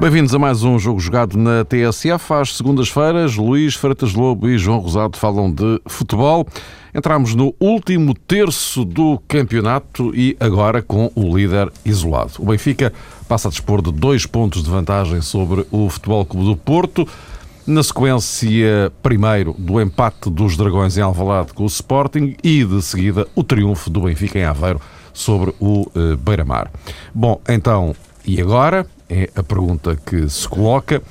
Bem-vindos a mais um jogo jogado na TSF. Às segundas-feiras, Luís Freitas Lobo e João Rosado falam de futebol. Entramos no último terço do campeonato e agora com o líder isolado. O Benfica passa a dispor de dois pontos de vantagem sobre o Futebol Clube do Porto. Na sequência, primeiro, do empate dos Dragões em Alvalade com o Sporting e, de seguida, o triunfo do Benfica em Aveiro sobre o uh, Beira-Mar. Bom, então, e agora? É a pergunta que se coloca.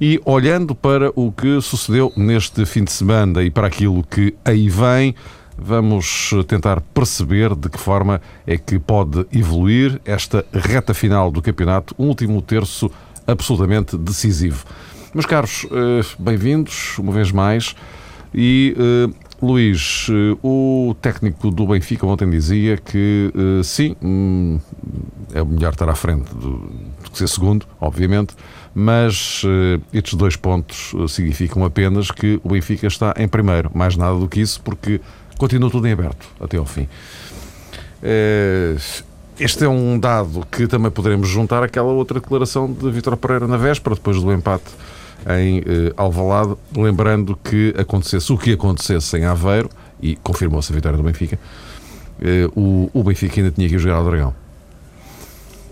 E olhando para o que sucedeu neste fim de semana e para aquilo que aí vem, vamos tentar perceber de que forma é que pode evoluir esta reta final do campeonato, um último terço absolutamente decisivo. Meus caros, eh, bem-vindos uma vez mais. E uh, Luís, uh, o técnico do Benfica ontem dizia que uh, sim, hum, é melhor estar à frente do, que ser segundo, obviamente, mas estes dois pontos significam apenas que o Benfica está em primeiro, mais nada do que isso, porque continua tudo em aberto até ao fim. Este é um dado que também poderemos juntar àquela outra declaração de Vitor Pereira na véspera, depois do empate em eh, Alvalade, lembrando que acontecesse o que acontecesse em Aveiro, e confirmou-se a vitória do Benfica, eh, o, o Benfica ainda tinha que jogar ao Dragão.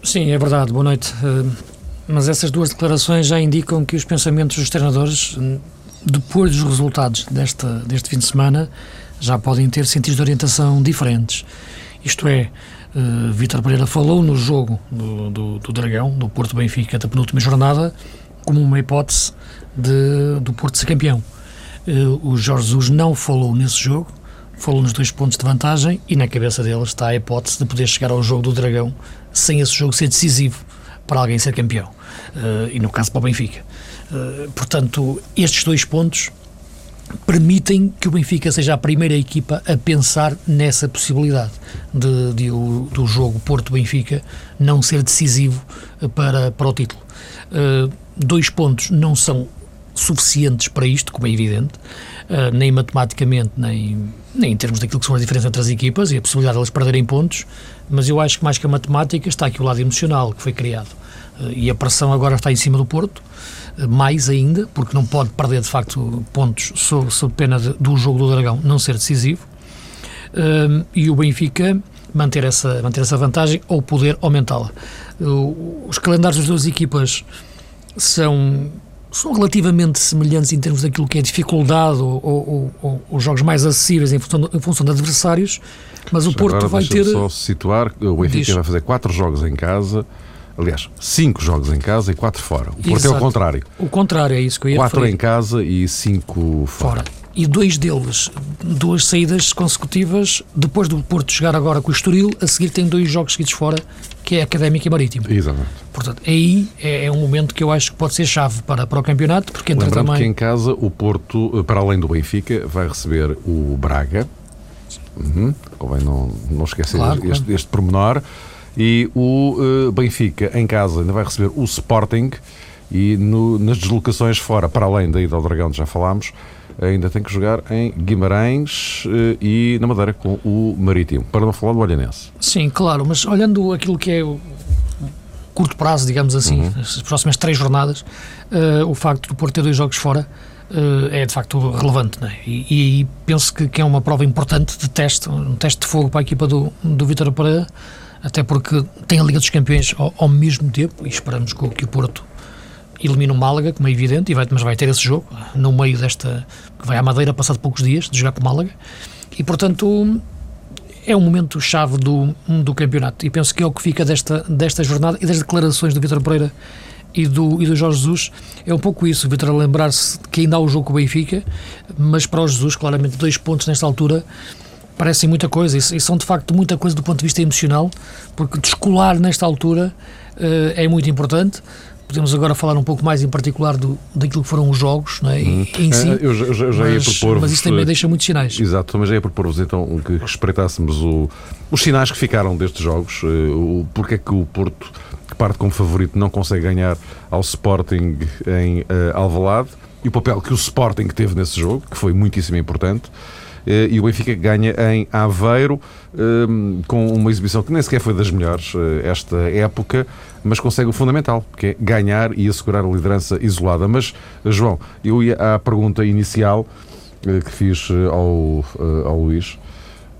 Sim, é verdade. Boa noite. Uh, mas essas duas declarações já indicam que os pensamentos dos treinadores, depois dos resultados desta, deste fim de semana, já podem ter sentidos de orientação diferentes. Isto é, uh, Vítor Pereira falou no jogo do, do, do Dragão, do Porto Benfica, da penúltima jornada, como uma hipótese de, do Porto ser campeão. Uh, o Jorge Jesus não falou nesse jogo, falou nos dois pontos de vantagem e na cabeça dele está a hipótese de poder chegar ao jogo do Dragão sem esse jogo ser decisivo para alguém ser campeão. Uh, e no caso para o Benfica. Uh, portanto, estes dois pontos permitem que o Benfica seja a primeira equipa a pensar nessa possibilidade de, de o, do jogo Porto-Benfica não ser decisivo para, para o título. Dois pontos não são suficientes para isto, como é evidente, uh, nem matematicamente, nem, nem em termos daquilo que são as diferenças entre as equipas e a possibilidade de elas perderem pontos, mas eu acho que mais que a matemática está aqui o lado emocional que foi criado. Uh, e a pressão agora está em cima do Porto, uh, mais ainda, porque não pode perder de facto pontos sob, sob pena de, do jogo do Dragão não ser decisivo. e o Benfica manter essa, manter essa vantagem ou poder aumentá-la. Os calendários das duas equipas são, são relativamente semelhantes em termos daquilo que é dificuldade ou, ou, ou, ou jogos mais acessíveis em função, em função de adversários, mas o Porto vai ter. só situar, o Benfica Diz. vai fazer quatro jogos em casa. Aliás, cinco jogos em casa e quatro fora. O Porto Exato. é o contrário. O contrário, é isso que eu ia Quatro referir. em casa e cinco fora. fora e dois deles, duas saídas consecutivas, depois do Porto chegar agora com o Estoril, a seguir tem dois jogos seguidos fora, que é Académico e Marítimo. Exatamente. Portanto, aí é, é, um momento que eu acho que pode ser chave para, para o campeonato, porque entra Lembrando também... que em casa o Porto, para além do Benfica, vai receber o Braga, uhum. convém não, não esquecer claro, este, claro. este pormenor, e o uh, Benfica em casa ainda vai receber o Sporting, e no, nas deslocações fora, para além da ida ao Dragão, já falámos, ainda tem que jogar em Guimarães eh, e na Madeira com o Marítimo, para não falar do Olhanense. Sim, claro, mas olhando aquilo que é o curto prazo, digamos assim, uhum. as próximas três jornadas, uh, o facto de Porto ter dois jogos fora uh, é de facto relevante, é? e, e, penso que, que, é uma prova importante de teste, um teste de fogo para a equipa do, do Vitor Pereira, até porque tem a Liga dos Campeões ao, ao mesmo tempo, e esperamos que, que o Porto elimina o Málaga, como é evidente, e vai, mas vai ter esse jogo no meio desta. que vai à Madeira passado poucos dias de jogar com o Málaga, e portanto é um momento chave do, do campeonato. E penso que é o que fica desta, desta jornada e das declarações do Vitor Pereira e do, e do Jorge Jesus. É um pouco isso, Vitor lembrar-se que ainda há o jogo com o Benfica, mas para o Jesus, claramente, dois pontos nesta altura parecem muita coisa e, são de facto muita coisa do ponto de vista emocional, porque descolar nesta altura uh, é muito importante podemos agora falar um pouco mais em particular do, daquilo que foram os jogos não é? Hum. em si. Eu, eu, eu já mas, ia propor Mas isso também deixa muitos sinais. Exato, mas já ia propor-vos então que espreitássemos o, os sinais que ficaram destes jogos, eh, o, porque é que o Porto, que parte como favorito, não consegue ganhar ao Sporting em uh, Alvalade e o papel que o Sporting teve nesse jogo, que foi muitíssimo importante. E o Benfica ganha em Aveiro, com uma exibição que nem sequer foi das melhores esta época, mas consegue o fundamental, que é ganhar e assegurar a liderança isolada. Mas, João, eu ia à pergunta inicial que fiz ao, ao Luís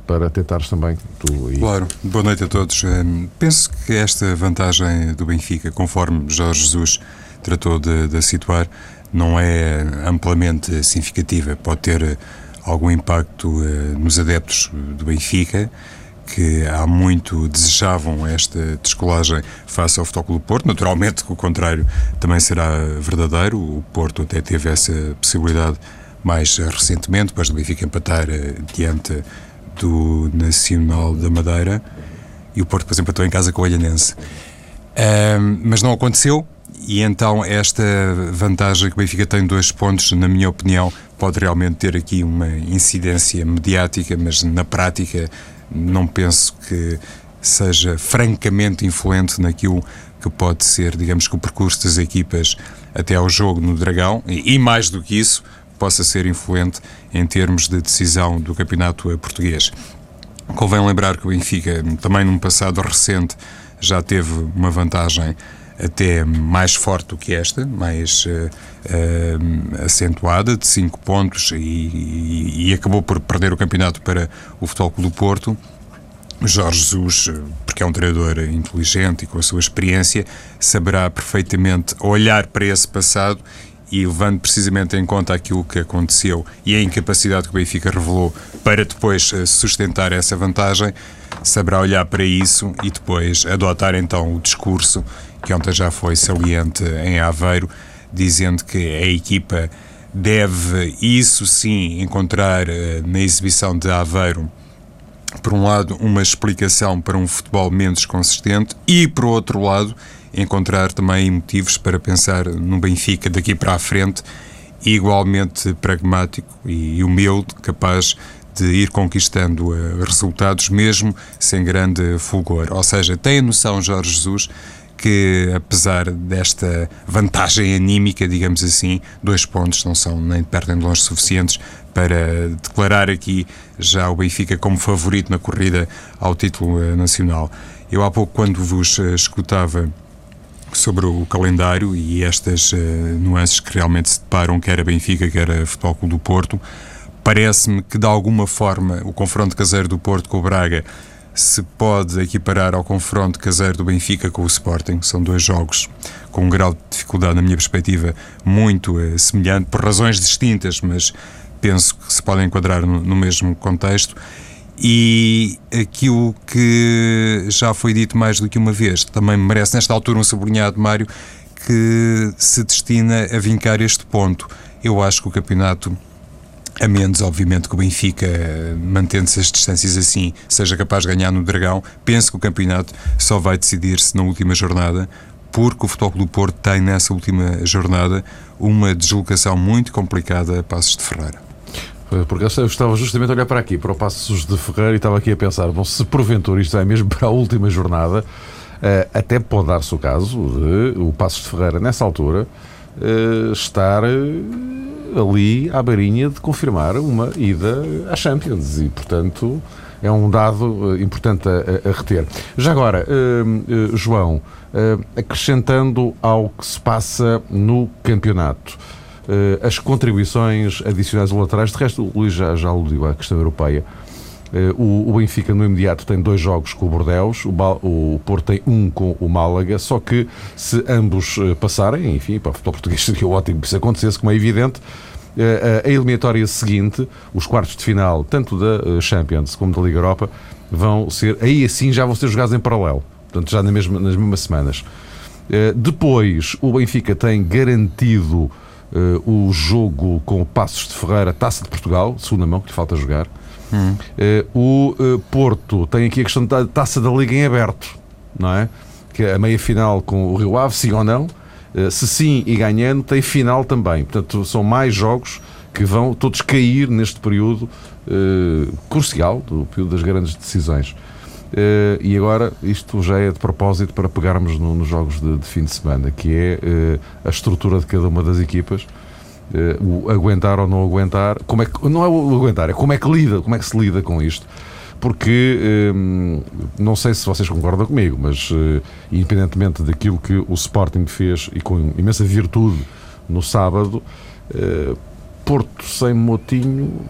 para tentares também tu e... Claro, boa noite a todos. Hum, penso que esta vantagem do Benfica, conforme Jorge Jesus tratou de, de situar, não é amplamente significativa. Pode ter algum impacto eh, nos adeptos do Benfica, que há muito desejavam esta descolagem face ao Futebol do Porto. Naturalmente que o contrário também será verdadeiro. O Porto até teve essa possibilidade mais recentemente, depois do Benfica empatar eh, diante do Nacional da Madeira e o Porto, por exemplo, empatou em casa com o Olhanense. Um, mas não aconteceu e então esta vantagem que o Benfica tem dois pontos, na minha opinião, pode realmente ter aqui uma incidência mediática, mas na prática não penso que seja francamente influente naquilo que pode ser, digamos que o percurso das equipas até ao jogo no Dragão e, mais do que isso, possa ser influente em termos de decisão do campeonato português. Convém lembrar que o Benfica, também num passado recente, já teve uma vantagem até mais forte do que esta, mais uh, uh, acentuada, de 5 pontos, e, e, e, acabou por perder o campeonato para o Futebol Clube do Porto. Jorge Jesus, porque é um treinador inteligente e com a sua experiência, saberá perfeitamente olhar para esse passado e levando precisamente em conta aquilo que aconteceu e a incapacidade que o Benfica revelou para depois eh, sustentar essa vantagem, saberá olhar para isso e depois adotar então o discurso que ontem já foi saliente em Aveiro, dizendo que a equipa deve, isso sim, encontrar eh, na exibição de Aveiro por um lado, uma explicação para um futebol menos consistente e, por outro lado, encontrar também motivos para pensar no Benfica daqui para a frente, igualmente pragmático e humilde, capaz de ir conquistando uh, resultados mesmo sem grande fulgor. Ou seja, tem a noção Jorge Jesus que apesar desta vantagem anímica, digamos assim, dois pontos não são nem de perto nem de longe suficientes para declarar aqui já o Benfica como favorito na corrida ao título uh, nacional. Eu há pouco, quando vos uh, escutava sobre o calendário e estas uh, nuances que realmente se deparam, quer a Benfica, quer a Futebol Clube do Porto. Parece-me que, de alguma forma, o confronto caseiro do Porto com o Braga se pode equiparar ao confronto caseiro do Benfica com o Sporting. São dois jogos com um grau de dificuldade, na minha perspectiva, muito uh, semelhante, por razões distintas, mas penso que se podem enquadrar no, no mesmo contexto e aquilo que já foi dito mais do que uma vez, também merece nesta altura um sublinhado, Mário, que se destina a vincar este ponto. Eu acho que o campeonato, a menos, obviamente, que o Benfica, mantendo-se as distâncias assim, seja capaz de ganhar no Dragão, penso que o campeonato só vai decidir-se na última jornada, porque o Futebol do Porto tem nessa última jornada uma deslocação muito complicada a Passos de Ferreira. Porque eu estava justamente a olhar para aqui, para o Passos de Ferreira, e estava aqui a pensar: bom, se porventura isto é mesmo para a última jornada, eh, até pode dar-se o caso de o Passos de Ferreira, nessa altura, eh, estar eh, ali à beirinha de confirmar uma ida à Champions, e portanto é um dado importante a, a reter. Já agora, João, acrescentando ao que se passa no campeonato. Eh, as contribuições adicionais laterais, de resto, o Luís já, já aludiu à questão europeia. Eh, o, o, Benfica, no imediato, tem dois jogos com o Bordeus, o, o Porto tem um com o Málaga, só que se ambos eh, passarem, enfim, para o futebol português seria ótimo que isso acontecesse, como é evidente, a eliminatória seguinte, os quartos de final, tanto da Champions como da Liga Europa, vão ser, aí assim já vão ser jogados em paralelo, portanto, já na mesma, nas mesmas semanas. Depois, o Benfica tem garantido o jogo com o Passos de Ferreira, Taça de Portugal, segunda mão, que lhe falta jogar. Hum. Uh, o uh, Porto tem aqui a questão da Taça da Liga em aberto, não é? Que é a meia final com o Rio Ave, sim ou não. se sim e ganhando, tem final também. Portanto, são mais jogos que vão todos cair neste período crucial, do período das grandes decisões. Uh, e agora, isto já é de propósito para pegarmos no, nos jogos de, de, fim de semana, que é uh, a estrutura de cada uma das equipas. O aguentar ou não aguentar, como é que, não é o aguentar, é como é que lida, como é que se lida com isto porque hum, não sei se vocês concordam comigo, mas uh, independentemente daquilo que o Sporting fez e com imensa virtude no sábado, uh, Porto sem Motinho.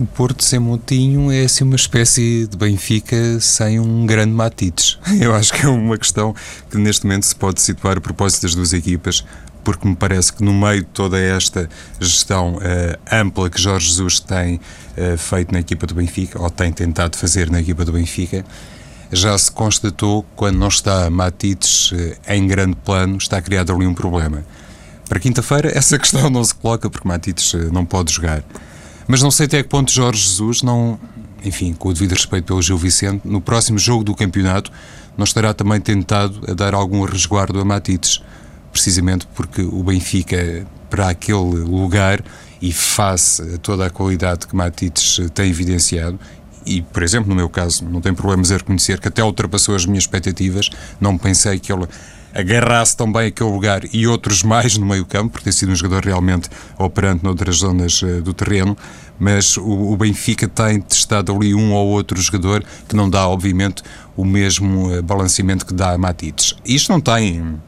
O Porto sem Motinho é assim uma espécie de Benfica sem um grande Matites. Eu acho que é uma questão que neste momento se pode situar a propósito das duas equipas porque me parece que no meio de toda esta gestão uh, ampla que Jorge Jesus tem uh, feito na equipa do Benfica, ou tem tentado fazer na equipa do Benfica, já se constatou quando não está Matites uh, em grande plano, está criado ali um problema. Para quinta-feira, essa questão não se coloca porque Matites não pode jogar. Mas não sei até que ponto Jorge Jesus não, enfim, com o devido respeito pelo Gil Vicente, no próximo jogo do campeonato, não estará também tentado a dar algum resguardo a Matites precisamente porque o Benfica, para aquele lugar e face a toda a qualidade que Matites tem evidenciado, e, por exemplo, no meu caso, não tem problemas a reconhecer que até ultrapassou as minhas expectativas, não pensei que ele agarrasse bem aquele lugar e outros mais no meio campo, porque tem sido um jogador realmente operante noutras zonas uh, do terreno, mas o, o, Benfica tem testado ali um ou outro jogador que não dá, obviamente, o mesmo uh, balanceamento que dá a Matites. Isto não tem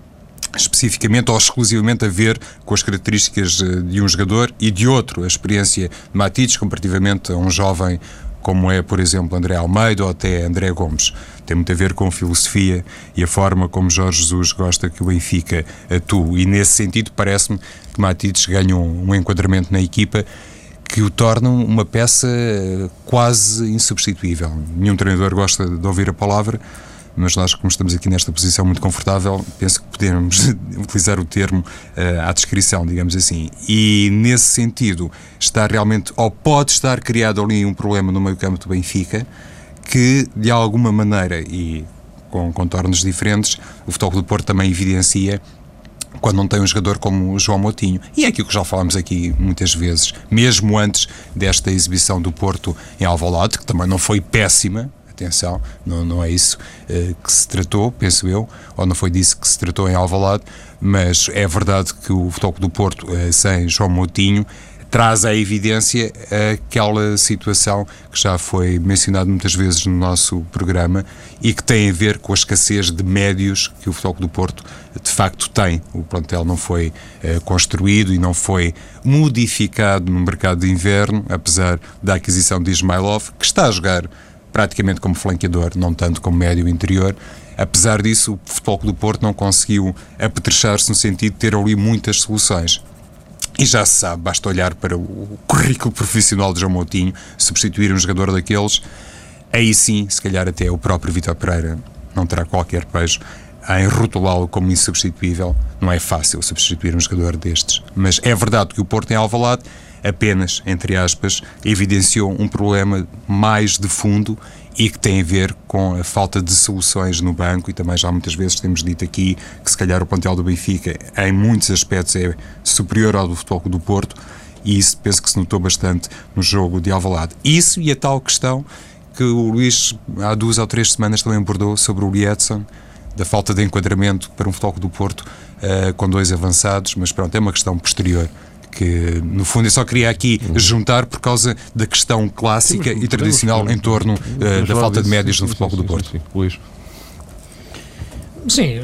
especificamente ou exclusivamente a ver com as características eh, de um jogador e de outro, a experiência de Matites comparativamente a um jovem como é, por exemplo, André Almeida ou até André Gomes. Tem muito a ver com filosofia e a forma como Jorge Jesus gosta que o Benfica atue. E nesse sentido, parece-me que Matites ganha um, um enquadramento na equipa que o tornam uma peça eh, quase insubstituível. Nenhum treinador gosta de ouvir a palavra, mas nós, como estamos aqui nesta posição muito confortável, penso que podemos utilizar o termo uh, à descrição, digamos assim. E nesse sentido, está realmente, ou pode estar criado ali um problema no meio-campo do Benfica, que de alguma maneira, e com contornos diferentes, o Futebol do Porto também evidencia quando não tem um jogador como o João Moutinho. E é aquilo que já falámos aqui muitas vezes, mesmo antes desta exibição do Porto em Alvalade, que também não foi péssima, atenção, não, não é isso uh, que se tratou, penso eu, ou não foi disso que se tratou em Alvalade, mas é verdade que o Futebol do Porto, uh, sem João Moutinho, traz à evidência aquela situação que já foi mencionada muitas vezes no nosso programa e que tem a ver com a escassez de médios que o Futebol do Porto de facto tem. O plantel não foi uh, construído e não foi modificado no mercado de inverno, apesar da aquisição de Ismailov, que está a jogar praticamente como flanqueador, não tanto como médio interior. Apesar disso, o Futebol do Porto não conseguiu apetrechar-se no sentido de ter ali muitas soluções. E já se sabe, basta olhar para o currículo profissional de João Moutinho, substituir um jogador daqueles, aí sim, se calhar até o próprio Vitor Pereira não terá qualquer pejo em rotulá-lo como insubstituível. Não é fácil substituir um jogador destes. Mas é verdade que o Porto em Alvalade apenas, entre aspas, evidenciou um problema mais de fundo e que tem a ver com a falta de soluções no banco e também já muitas vezes temos dito aqui que se calhar o plantel do Benfica em muitos aspectos é superior ao do futebol do Porto e isso penso que se notou bastante no jogo de Alvalade. Isso e a tal questão que o Luís há duas ou três semanas também abordou sobre o Lietzson, da falta de enquadramento para um futebol do Porto uh, com dois avançados, mas pronto, é uma questão posterior que no fundo eu só queria aqui juntar por causa da questão clássica sim, e tradicional em torno uh, da falta de médios no futebol sim, do Porto. Sim, Luís. Sim,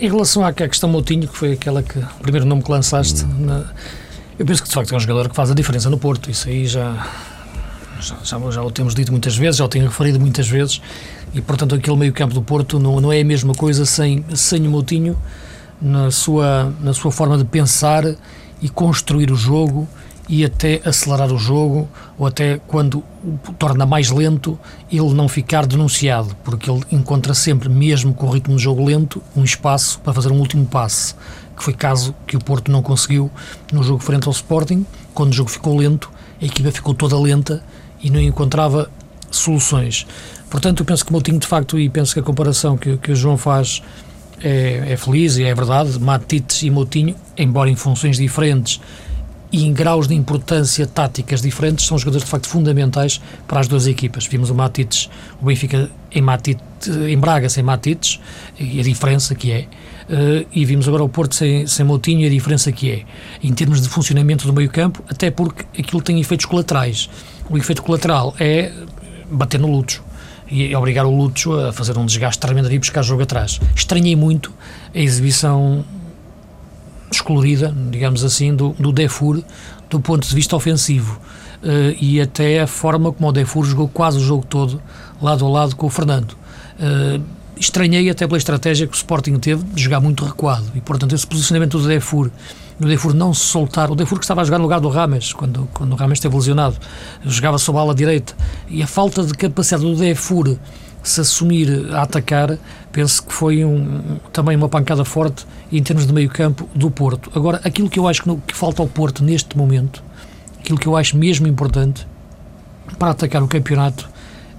em relação à questão Moutinho, que foi aquela que o primeiro nome que lançaste, hum. na, eu penso que de facto é um jogador que faz a diferença no Porto. Isso aí já, já, já, já o temos dito muitas vezes, já o tenho referido muitas vezes, e portanto aquele meio-campo do Porto não, não é a mesma coisa sem, sem o Moutinho na sua, na sua forma de pensar e construir o jogo e até acelerar o jogo ou até quando o torna mais lento ele não ficar denunciado porque ele encontra sempre mesmo com o ritmo de jogo lento um espaço para fazer um último passe que foi caso que o Porto não conseguiu no jogo frente ao Sporting. Quando o jogo ficou lento a equipa ficou toda lenta e não encontrava soluções. Portanto eu penso que o Moutinho de facto e penso que a comparação que, que o João faz é, é feliz e é verdade. Matites e Moutinho, embora em funções diferentes, e em graus de importância táticas diferentes, são jogadores de facto fundamentais para as duas equipas. Vimos o Matites, o Benfica em, Matite, em Braga sem Matites, e a diferença que é. Uh, e vimos agora o Porto sem, sem Moutinho e a diferença que é, em termos de funcionamento do meio campo, até porque aquilo tem efeitos colaterais. O efeito colateral é bater no Lucho e obrigar o Lucho a fazer um desgaste tremendo e buscar jogo atrás. Estranhei muito a exibição descolorida, digamos assim, do, do Defur do ponto de vista ofensivo. Uh, e até a forma como o Defur jogou quase o jogo todo, lado a lado com o Fernando. Uh, estranhei até pela estratégia que o Sporting teve de jogar muito recuado e, portanto, esse posicionamento do Defur, o Defur não se soltar, o Defur que estava a jogar no lugar do Rames, quando, quando o Rames esteve lesionado, jogava sob a ala direita, e a falta de capacidade do Defur se assumir a atacar, penso que foi um, também uma pancada forte em termos de meio campo do Porto. Agora, aquilo que eu acho que, no, que falta ao Porto neste momento, aquilo que eu acho mesmo importante para atacar o campeonato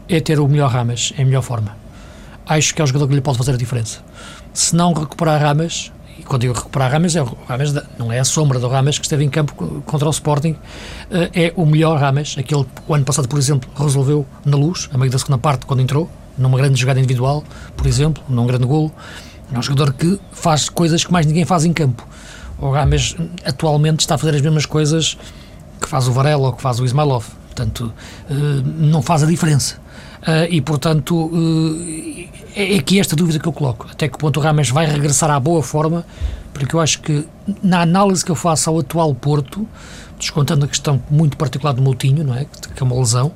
é ter o melhor Ramas, em melhor forma acho que é o jogador que lhe pode fazer a diferença. Se não recuperar Ramas, quando digo recuperar Ramas, é o Ramas da, não é a sombra do Ramas que esteve em campo contra o Sporting, eh, é o melhor Ramas, aquele que o ano passado, por exemplo, resolveu na luz, a meio da segunda parte, quando entrou, numa grande jogada individual, por exemplo, num grande golo. É um jogador que faz coisas que mais ninguém faz em campo. O Rames atualmente está a fazer as mesmas coisas que faz o Varela ou que faz o Ismailov. Portanto, eh, não faz a diferença. Eh, e, portanto, é, é aqui esta dúvida que eu coloco. Até que ponto o Rames vai regressar à boa forma, porque eu acho que na análise que eu faço ao atual Porto, descontando a questão muito particular do Moutinho, não é? que é uma lesão,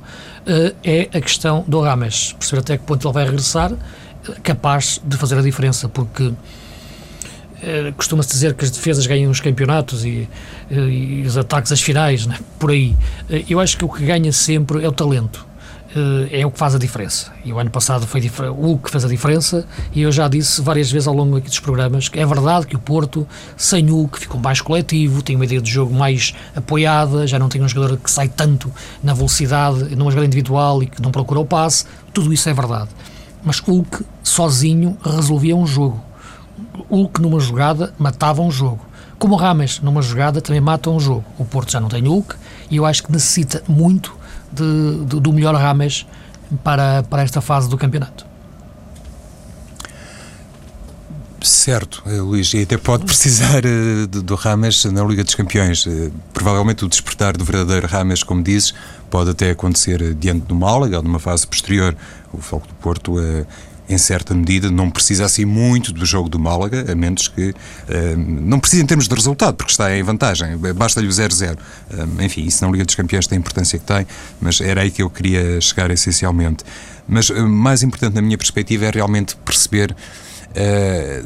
eh, é a questão do Rames. Perceber até que ponto ele vai regressar, capaz de fazer a diferença, porque eh, costuma-se dizer que as defesas ganham os campeonatos e, eh, e os ataques as finais, é? por aí. Eu acho que o que ganha sempre é o talento. Eh, é o que faz a diferença. E o ano passado foi o que fez a diferença, e eu já disse várias vezes ao longo aqui dos programas que é verdade que o Porto, sem o que ficou mais coletivo, tem uma ideia de jogo mais apoiada, já não tem um jogador que sai tanto na velocidade, numa jogada individual e que não procura o passe, tudo isso é verdade. Mas Hulk sozinho resolvia um jogo. Hulk numa jogada matava um jogo. Como o Rames numa jogada também mata um jogo. O Porto já não tem Hulk e eu acho que necessita muito de, de, do melhor Rames para, para esta fase do campeonato. Certo, eh, Luís, e até pode precisar uh, do Rames na Liga dos Campeões. Uh, provavelmente o despertar do verdadeiro Rames, como dizes, pode até acontecer uh, diante do Málaga ou numa fase posterior. O Foco do Porto em certa medida, não precisa assim muito do jogo do Málaga, a menos que uh, não precisa em termos de resultado, porque está em vantagem, basta-lhe o 0-0. Uh, enfim, isso na Liga dos Campeões tem a importância que tem, mas era aí que eu queria chegar essencialmente. Mas uh, mais importante na minha perspectiva é realmente perceber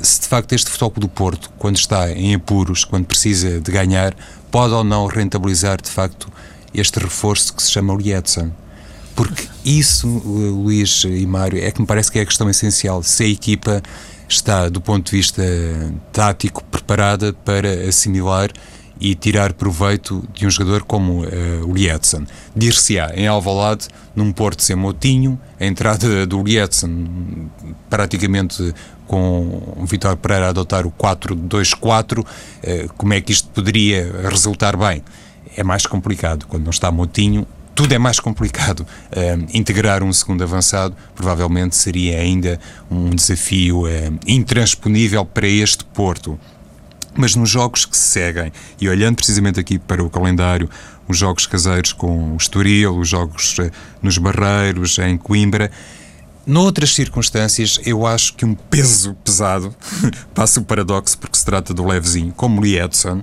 se de facto este Futebol do Porto, quando está em apuros, quando precisa de ganhar, pode ou não rentabilizar de facto este reforço que se chama Lietzen porque isso, Luís e Mário, é que me parece que é a questão essencial. Se a equipa está, do ponto de vista tático, preparada para assimilar e tirar proveito de um jogador como uh, o Lietzen. Dir-se-á, em Alvalade, num Porto sem Motinho, a entrada do Lietzen praticamente com o Vitor Pereira a adotar o 4-2-4, uh, eh, como é que isto poderia resultar bem? É mais complicado. Quando não está Motinho, tudo é mais complicado. Uh, integrar um segundo avançado provavelmente seria ainda um desafio uh, intransponível para este Porto. Mas nos jogos que se seguem, e olhando precisamente aqui para o calendário, os jogos caseiros com o Estoril, os jogos uh, nos Barreiros, em Coimbra, Noutras circunstâncias, eu acho que um peso pesado, passa o paradoxo porque se trata do levezinho, como Lee Edson,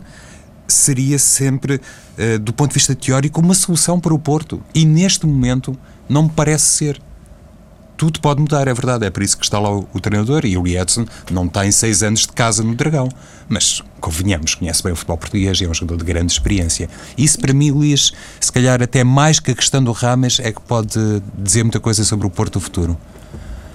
seria sempre, uh, do ponto de vista teórico, uma solução para o Porto. E neste momento não me parece ser. Tudo pode mudar, é verdade. É por isso que está lá o, o treinador e o Edson não tem seis anos de casa no Dragão. Mas, convenhamos, conhece bem o futebol português e é um jogador de grande experiência. Isso, para mim, Luís, se calhar até mais que a questão do Rames, é que pode dizer muita coisa sobre o Porto do futuro.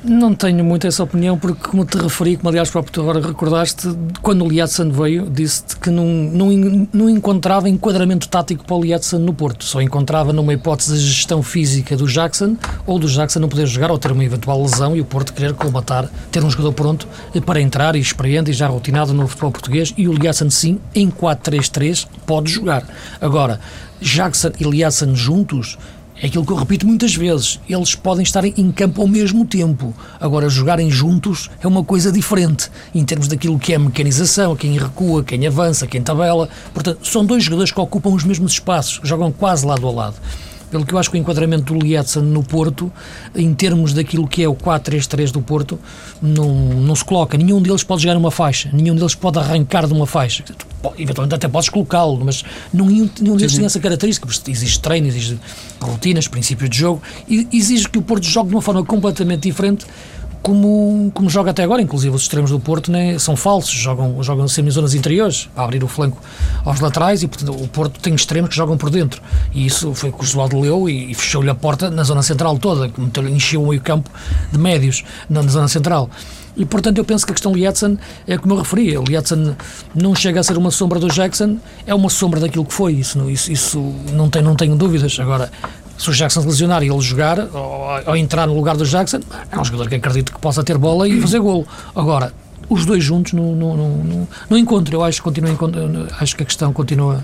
Não tenho muito essa opinião, porque, como te referi, como aliás próprio tu agora recordaste, quando o Liadson veio, disse-te que não, não, não encontrava enquadramento tático para o Liadson no Porto. Só encontrava numa hipótese de gestão física do Jackson, ou do Jackson não poder jogar, ou ter uma eventual lesão e o Porto querer colmatar, ter um jogador pronto para entrar e experiente e já rotinado no futebol português. E o Liadson, sim, em 4-3-3, pode jogar. Agora, Jackson e Liadson juntos é aquilo que eu repito muitas vezes. Eles podem estar em campo ao mesmo tempo. Agora, jogarem juntos é uma coisa diferente em termos daquilo que é mecanização, quem recua, quem avança, quem tabela. Portanto, são dois jogadores que ocupam os mesmos espaços, jogam quase lado a lado pelo que eu acho que o enquadramento do Lietzen no Porto, em termos daquilo que é o 4-3-3 do Porto, não, não se coloca. Nenhum deles pode jogar uma faixa, nenhum deles pode arrancar de uma faixa. Eventualmente até podes colocá-lo, mas nenhum, nenhum deles tem essa característica. Exige treino, exige rotinas, princípios de jogo, e exige que o Porto jogue de uma forma completamente diferente como, como joga até agora, inclusive os extremos do Porto né, são falsos, jogam, jogam sempre em zonas interiores, a abrir o flanco aos laterais e portanto, o Porto tem extremos que jogam por dentro e isso foi o que o Josualdo leu e, e fechou-lhe a porta na zona central toda, encheu o meio campo de médios na, na zona central. E, portanto, eu penso que a questão Lietzen é como eu referi. O Lietzen não chega a ser uma sombra do Jackson, é uma sombra daquilo que foi. Isso, isso, isso não, tem, não tenho dúvidas. Agora, se o Jackson se lesionar e ele jogar, ou, ou, entrar no lugar do Jackson, é um jogador que acredito que possa ter bola e fazer golo. Agora, os dois juntos não, não, não, não encontro. Eu acho que, continua, acho que a questão continua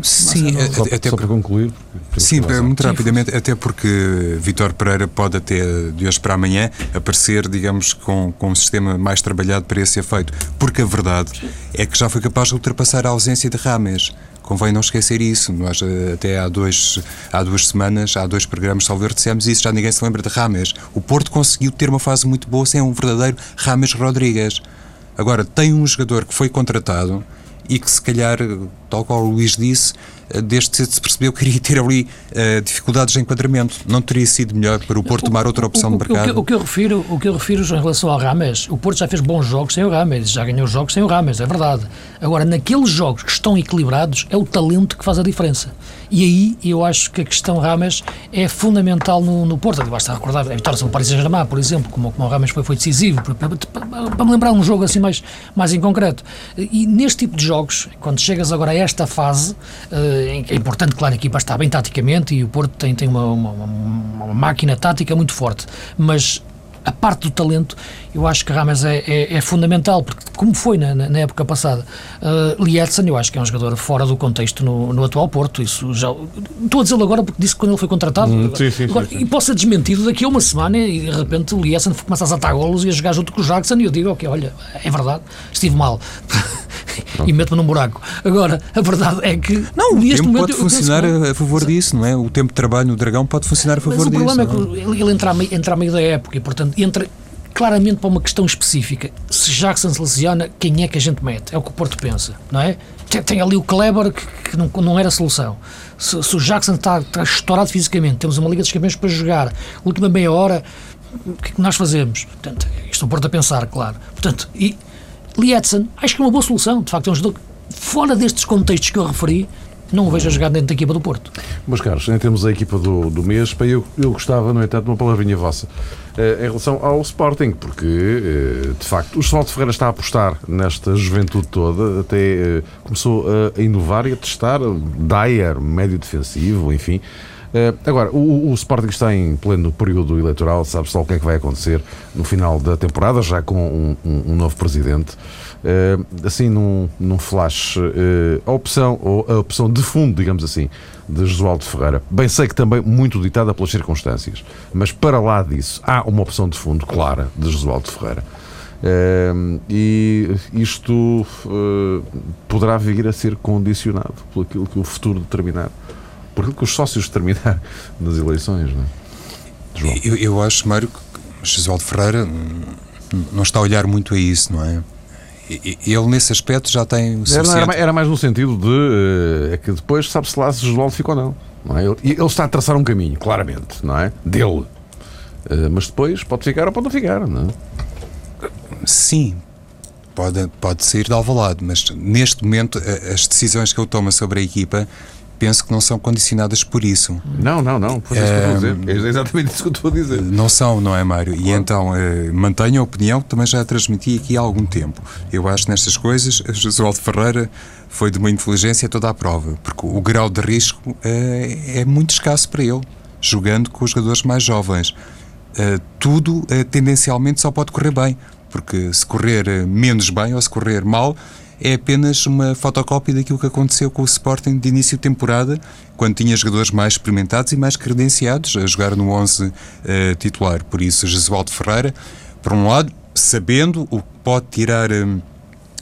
Sim, só, até só para concluir. Sim, muito rapidamente, até porque Vitor Pereira pode até de hoje para amanhã aparecer, digamos, com, com um sistema mais trabalhado para esse efeito. Porque a verdade é que já foi capaz de ultrapassar a ausência de Rames. Convém não esquecer isso. Nós eh, até há, dois, há duas semanas, há dois programas, Salver, dissemos isso, já ninguém se lembra de Rames. O Porto conseguiu ter uma fase muito boa sem um verdadeiro Rames Rodrigues. Agora, tem um jogador que foi contratado e que se calhar, tal qual o Luís disse, desde cedo se percebeu que iria ter ali uh, dificuldades de enquadramento. Não teria sido melhor para o Porto tomar outra opção o, o, de mercado? O que, o, que eu refiro, o que eu refiro em relação ao Rames, o Porto já fez bons jogos sem o Rames, já ganhou jogos sem o Rames, é verdade. Agora, naqueles jogos que estão equilibrados, é o talento que faz a diferença. E aí eu acho que a questão Rames é fundamental no, no Porto. Basta recordar a vitória sobre o Paris Saint-Germain, por exemplo, como, como o Rames foi, foi decisivo, para, para, para, me lembrar um jogo assim mais, mais em concreto. E neste tipo de jogos, quando chegas agora a esta fase, eh, é importante, claro, a equipa está bem taticamente e o Porto tem, tem uma, uma, uma máquina tática muito forte, mas a parte do talento, eu acho que Rames é, é, é fundamental, porque como foi na, na época passada, uh, Lietzen, eu acho que é um jogador fora do contexto no, no atual Porto, isso já, estou a dizê-lo agora porque disse que quando ele foi contratado, hum, sim, sim, agora, sim, e posso ser desmentido daqui a uma semana e de repente o Lietzen começa a saltar golos e a jogar junto com o Jackson e eu digo, ok, olha, é verdade, estive mal. e meto-me num buraco. Agora, a verdade é que. Não, o tempo momento, pode funcionar que... a favor disso, não é? O tempo de trabalho no Dragão pode funcionar a favor disso. Mas o problema é que ele, ele entra, a meio, entra a meio da época e, portanto, entra claramente para uma questão específica. Se Jackson se lesiona, quem é que a gente mete? É o que o Porto pensa, não é? Tem, tem ali o Kleber, que, que não, não era solução. Se, se o Jackson está, está estourado fisicamente, temos uma Liga dos Campeões para jogar, última meia hora, o que é que nós fazemos? Portanto, isto é o Porto a pensar, claro. Portanto, e Lietzen, acho que é uma boa solução. De facto, é um jogador fora destes contextos que eu referi, não o vejo a jogar dentro da equipa do Porto. Mas, Carlos, nem temos a equipa do, do mês. Eu, eu gostava, no entanto, de uma palavrinha vossa eh, em relação ao Sporting, porque, eh, de facto, o Oswaldo Ferreira está a apostar nesta juventude toda, até eh, começou a inovar e a testar Dyer, médio defensivo, enfim. Agora, o, o, Sporting está em pleno período eleitoral, sabe-se o que é que vai acontecer no final da temporada, já com um, um, um novo presidente. Uh, assim num, num flash, uh, a opção, ou a opção de fundo, digamos assim, de Josualdo Ferreira, bem sei que também muito ditada pelas circunstâncias, mas para lá disso há uma opção de fundo clara de Josualdo Ferreira. Uh, e isto poderá vir a ser condicionado por aquilo que o futuro determinar, por aquilo que os sócios determinar nas eleições, não é? João. Eu, eu acho, Mário, que Josualdo Ferreira não está a olhar muito a isso, não é? ele nesse aspecto já tem o suficiente... era, era mais no sentido de eh, é que depois sabe-se lá se Josualdo ficou ou não, não é? ele, ele está a traçar um caminho, claramente, não é? Dele. Uh, mas depois pode ficar ou pode não ficar, não é? Sim, pode, pode sair de Alvalade, mas neste momento as decisões que ele toma sobre a equipa penso que não são condicionadas por isso. Não, não, não. Foi isso que dizer. É exatamente isso que eu estou a dizer. Não são, não é, Mário? Claro. E então, eh, mantenho a opinião que também já transmiti aqui há algum tempo. Eu acho nestas coisas, Josualdo Ferreira foi de uma inteligência toda à prova, porque o grau de risco eh, é muito escasso para ele, jogando com os jogadores mais jovens. Eh, tudo eh, tendencialmente só pode correr bem, porque se correr eh, menos bem ou se correr mal, é apenas uma fotocópia daquilo que aconteceu com o Sporting de início de temporada, quando tinha jogadores mais experimentados e mais credenciados a jogar no 11 uh, titular. Por isso, Jesualdo Ferreira, por um lado, sabendo o que pode tirar um,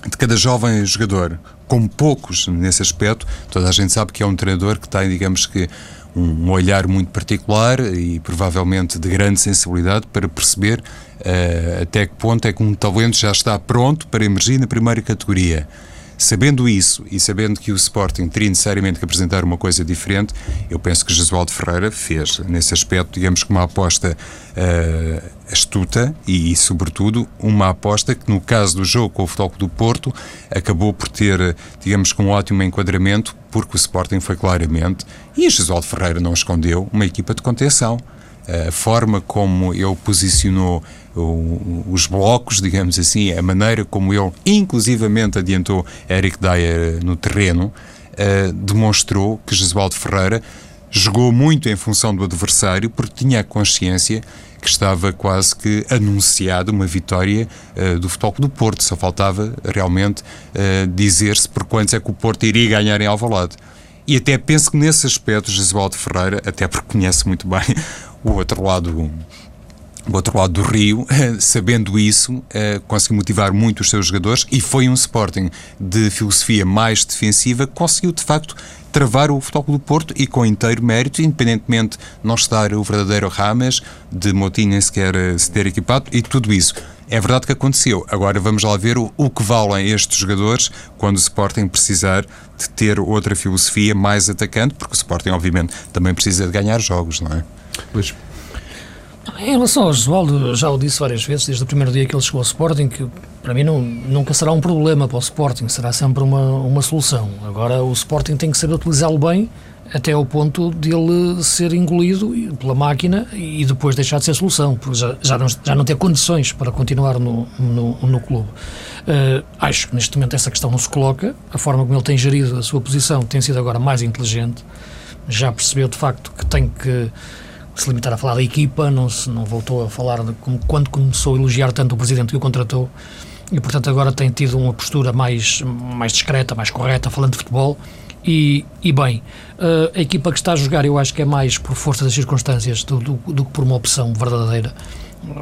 de cada jovem jogador, como poucos nesse aspecto, toda a gente sabe que é um treinador que tem, digamos que, um olhar muito particular e provavelmente de grande sensibilidade para perceber uh, até que ponto é que um talento já está pronto para emergir na primeira categoria. Sabendo isso e sabendo que o Sporting teria necessariamente que apresentar uma coisa diferente, eu penso que Jesualdo Ferreira fez, nesse aspecto, digamos que uma aposta uh, astuta e, e, sobretudo, uma aposta que, no caso do jogo com o Futebol do Porto, acabou por ter, digamos que um ótimo enquadramento, porque o Sporting foi claramente, e Jesualdo Ferreira não escondeu, uma equipa de contenção. A forma como ele posicionou os blocos, digamos assim, a maneira como ele inclusivamente adiantou Eric Dyer no terreno, uh, demonstrou que Jesualdo Ferreira jogou muito em função do adversário porque tinha a consciência que estava quase que anunciado uma vitória uh, do Futebol do Porto. Só faltava realmente uh, dizer-se por quantos é que o Porto iria ganhar em Alvalade. E até penso que nesse aspecto, Jesualdo Ferreira, até porque conhece muito bem o outro lado o outro lado do Rio, sabendo isso, eh, conseguiu motivar muito os seus jogadores e foi um Sporting de filosofia mais defensiva que conseguiu, de facto, travar o Futebol do Porto e com inteiro mérito, independentemente de não estar o verdadeiro Rames, de Motinha sequer eh, se ter equipado e tudo isso. É verdade que aconteceu. Agora vamos lá ver o, o que valem estes jogadores quando o Sporting precisar de ter outra filosofia mais atacante, porque o Sporting, obviamente, também precisa de ganhar jogos, não é? Pois. Em relação ao Oswaldo, já o disse várias vezes, desde o primeiro dia que ele chegou ao Sporting, que para mim não, nunca será um problema para o Sporting, será sempre uma, uma solução. Agora, o Sporting tem que saber utilizá-lo bem, até ao ponto de ele ser engolido pela máquina e depois deixar de ser solução, porque já, já, não, já não ter condições para continuar no, no, no clube. Uh, acho que neste momento essa questão não se coloca, a forma como ele tem gerido a sua posição tem sido agora mais inteligente, já percebeu de facto que tem que se limitar a falar da equipa, não, se, não voltou a falar de como, quando começou a elogiar tanto o presidente que o contratou e, portanto, agora tem tido uma postura mais, mais discreta, mais correta, falando de futebol. E, e bem, uh, a equipa que está a jogar, eu acho que é mais por força das circunstâncias do, do, do que por uma opção verdadeira.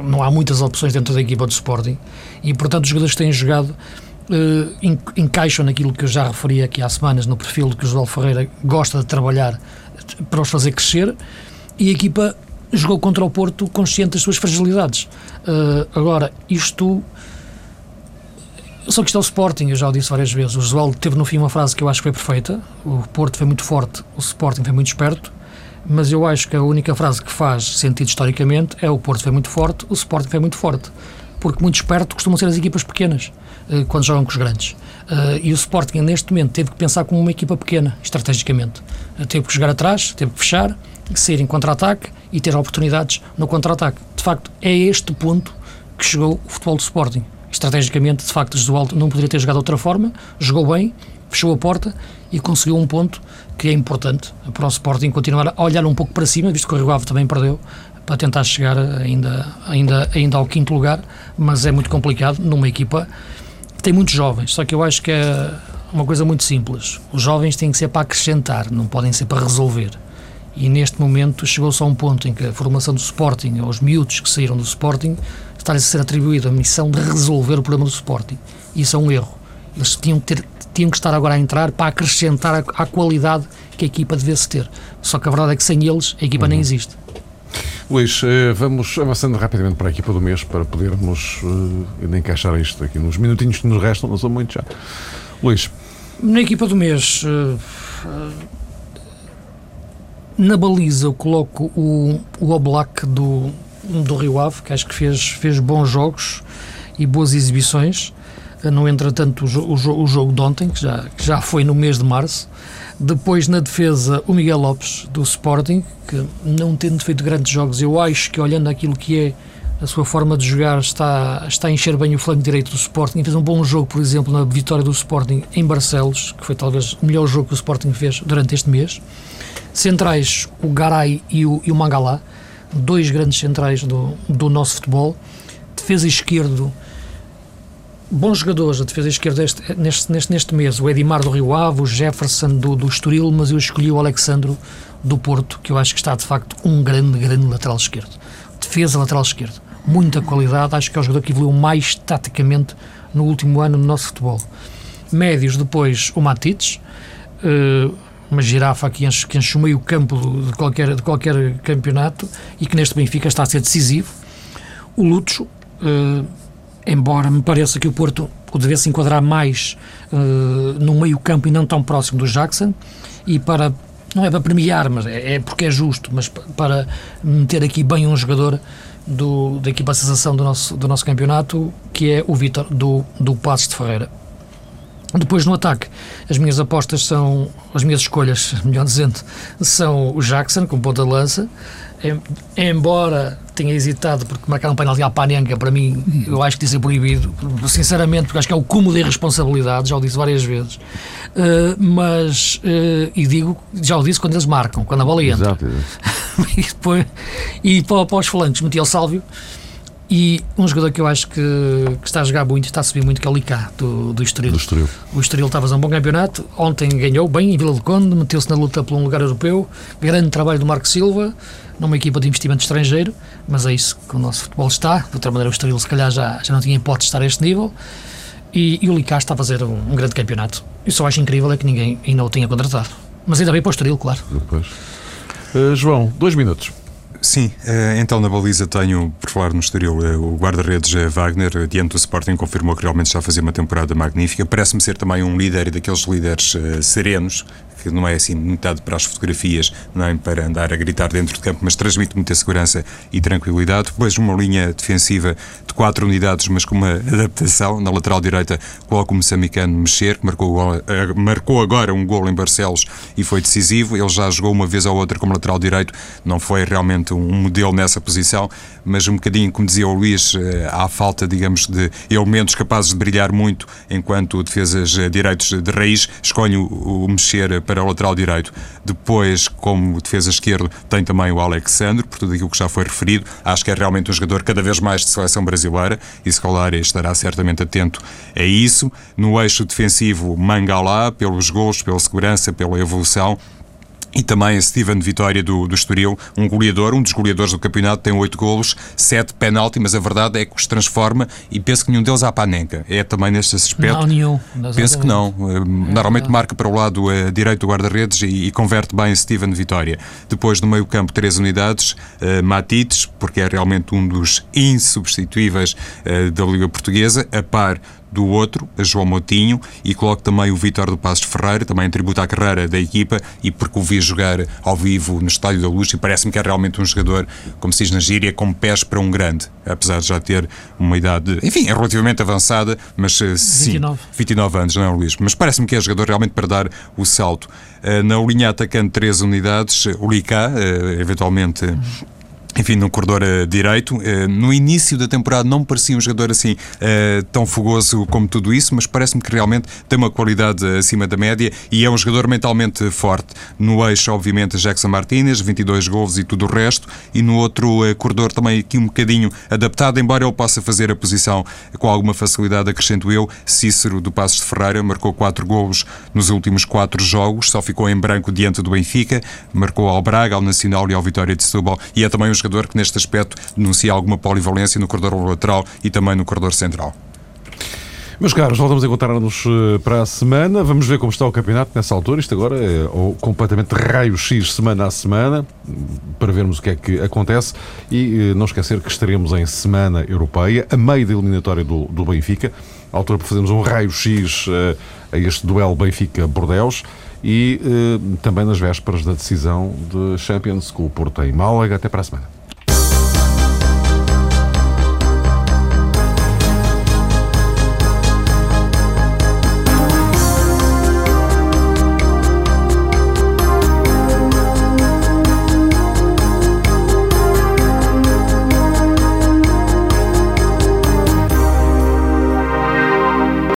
Não há muitas opções dentro da equipa do Sporting e, portanto, os jogadores que têm jogado uh, encaixam naquilo que eu já referi aqui há semanas, no perfil que o João Ferreira gosta de trabalhar para os fazer crescer e a equipa jogou contra o Porto consciente das suas fragilidades. Uh, agora, isto. Só que isto é o Sporting, eu já o disse várias vezes. O Josualdo teve no fim uma frase que eu acho que foi perfeita. O Porto foi muito forte, o Sporting foi muito esperto. Mas eu acho que a única frase que faz sentido historicamente é o Porto foi muito forte, o Sporting foi muito forte. Porque muito esperto costumam ser as equipas pequenas, quando jogam com os grandes. Uh, e o Sporting, neste momento, teve que pensar como uma equipa pequena, estrategicamente. teve que jogar atrás, teve que fechar, sair em contra-ataque e ter oportunidades no contra-ataque. De facto, é este ponto que chegou o futebol do Sporting. Estrategicamente, de facto, Jesualdo não poderia ter jogado de outra forma, jogou bem, fechou a porta e conseguiu um ponto que é importante para o Sporting continuar a olhar um pouco para cima, visto que o Rio Ave também perdeu, para tentar chegar ainda, ainda, ainda ao quinto lugar, mas é muito complicado numa equipa tem muitos jovens, só que eu acho que é uma coisa muito simples. Os jovens têm que ser para acrescentar, não podem ser para resolver. E neste momento chegou-se a um ponto em que a formação do Sporting, os miúdos que saíram do Sporting, está-lhes a ser atribuída a missão de resolver o problema do Sporting. Isso é um erro. Eles tinham que, ter, tinham que estar agora a entrar para acrescentar a, a qualidade que a equipa devesse ter. Só que a verdade é que sem eles a equipa uhum. nem existe. Luís, eh, vamos avançando rapidamente para a equipa do mês para podermos uh, encaixar isto aqui nos minutinhos que nos restam, não são muito já. Luís. Na equipa do mês. Uh, na baliza eu coloco o, o Oblak do, do Rio Ave, que acho que fez, fez bons jogos e boas exibições. No entretanto, o, o, o jogo de ontem, que já, que já foi no mês de março. Depois, na defesa, o Miguel Lopes, do Sporting, que não tendo feito grandes jogos, eu acho que olhando aquilo que é a sua forma de jogar está, está a encher bem o flanco direito do Sporting. Fez um bom jogo, por exemplo, na vitória do Sporting em Barcelos, que foi talvez o melhor jogo que o Sporting fez durante este mês. Centrais, o Garay e o, e o Mangalá, dois grandes centrais do, do nosso futebol. Defesa esquerdo, bons jogadores, a defesa esquerda este, neste, neste, neste mês. O Edimar do Rio Ave, o Jefferson do, do Estoril, mas eu escolhi o Alexandro do Porto, que eu acho que está de facto um grande, grande lateral esquerdo. Defesa lateral esquerdo muita qualidade, acho que é o jogador que evoluiu mais taticamente no último ano no nosso futebol. Médios, depois o Matites, uh, uma girafa que enche, que enche o meio campo de qualquer, de qualquer campeonato e que neste Benfica está a ser decisivo. O Lucho, uh, embora me pareça que o Porto o devesse enquadrar mais uh, no meio campo e não tão próximo do Jackson, e para não é para premiar, mas é, é porque é justo, mas para meter aqui bem um jogador do, da equipa sensação do nosso, do nosso campeonato, que é o Vitor do, do Passos de Ferreira. Depois no ataque, as minhas apostas são, as minhas escolhas, melhor dizendo, são o Jackson com ponta de lança, embora tenha hesitado porque marcar um penalti à Panenka para mim eu acho que tinha ser proibido sinceramente porque acho que é o cúmulo de irresponsabilidade já o disse várias vezes uh, mas uh, e digo já o disse quando eles marcam quando a bola entra Exato. e, depois, e para, para os flancos meti o Sálvio e um jogador que eu acho que, que, está a jogar muito, está a subir muito, que é o Licá, do, do Estoril. Do Estoril. O Estoril estava a fazer um bom campeonato, ontem ganhou bem em Vila do Conde, meteu-se na luta por um lugar europeu, grande trabalho do Marco Silva, numa equipa de investimento estrangeiro, mas é isso que o nosso futebol está, de outra maneira o Estoril se calhar já, já não tinha hipótese de estar a este nível, e, e o Licá está a fazer um, um, grande campeonato. E só acho incrível é que ninguém ainda o tenha contratado. Mas ainda bem para o Estoril, claro. Depois. Uh, João, dois minutos. Sim, eh, então na baliza tenho, por falar no exterior, eh, o guarda-redes Wagner, diante do Sporting, confirmou que realmente está a fazer uma temporada magnífica. Parece-me ser também um líder e daqueles líderes serenos que não é assim metade para as fotografias, nem para andar a gritar dentro de campo, mas transmite muita segurança e tranquilidade. Depois uma linha defensiva de quatro unidades, mas com uma adaptação. Na lateral direita coloca o moçambicano Mexer, que marcou, eh, marcou agora um gol em Barcelos e foi decisivo. Ele já jogou uma vez ou outra como lateral direito, não foi realmente um modelo nessa posição, mas um bocadinho, como dizia o Luís, eh, há falta, digamos, de elementos capazes de brilhar muito enquanto defesas eh, direitos de raiz. Escolhe o Mexer para o lateral direito. Depois, como defesa esquerdo, tem também o Alexandre, por tudo aquilo que já foi referido. Acho que é realmente um jogador cada vez mais de seleção brasileira e Scolari estará certamente atento a isso. No eixo defensivo, Mangalá, pelos gols, pela segurança, pela evolução. E também Steven Vitória do, do Estoril, um goleador, um dos goleadores do campeonato, tem oito golos, sete penalti, mas a verdade é que os transforma e penso que nenhum deles há panenca. É também neste aspecto. Não, nenhum. Penso que não. É, Normalmente é. marca para o lado uh, direito do guarda-redes e, e, converte bem Steven Vitória. Depois, no meio-campo, três unidades. Uh, Matites, porque é realmente um dos insubstituíveis uh, da Liga Portuguesa, a par do outro, a João Motinho, e coloco também o Vítor do Passos Ferreira, também em tributo à carreira da equipa, e porque o vi jogar ao vivo no Estádio da Luz, e parece-me que é realmente um jogador, como se diz na gíria, com pés para um grande, apesar de já ter uma idade, enfim, é relativamente avançada, mas eh, sim, 29, 29 anos, não é, Luís? Mas parece-me que é jogador realmente para dar o salto. Eh, na linha atacante, três unidades, o Licá, eh, eventualmente. Uhum enfim, no corredor uh, direito. Uh, no início da temporada não parecia um jogador assim uh, tão fogoso como tudo isso, mas parece-me que realmente tem uma qualidade acima da média e é um jogador mentalmente forte. No eixo, obviamente, Jackson Martinez, 22 gols e tudo o resto, e no outro corredor também aqui um bocadinho adaptado, embora ele possa fazer a posição com alguma facilidade, acrescento eu, Cícero do Passos de Ferreira, marcou 4 gols nos últimos 4 jogos, só ficou em branco diante do Benfica, marcou ao Braga, ao Nacional e ao Vitória de Setúbal, e é também um jogador que neste aspecto denuncia alguma polivalência no corredor lateral e também no corredor central. Meus caros, voltamos a encontrar-nos eh, para a semana. Vamos ver como está o campeonato nessa altura. Isto agora é completamente raio-x semana a semana, para vermos o que é que acontece. E eh, não esquecer que estaremos em semana europeia, a meio da eliminatória do, do Benfica. À altura para fazermos um raio-x eh, a este duelo Benfica-Bordeus e também nas vésperas da decisão de Champions com o Porto em Málaga. Até para a semana.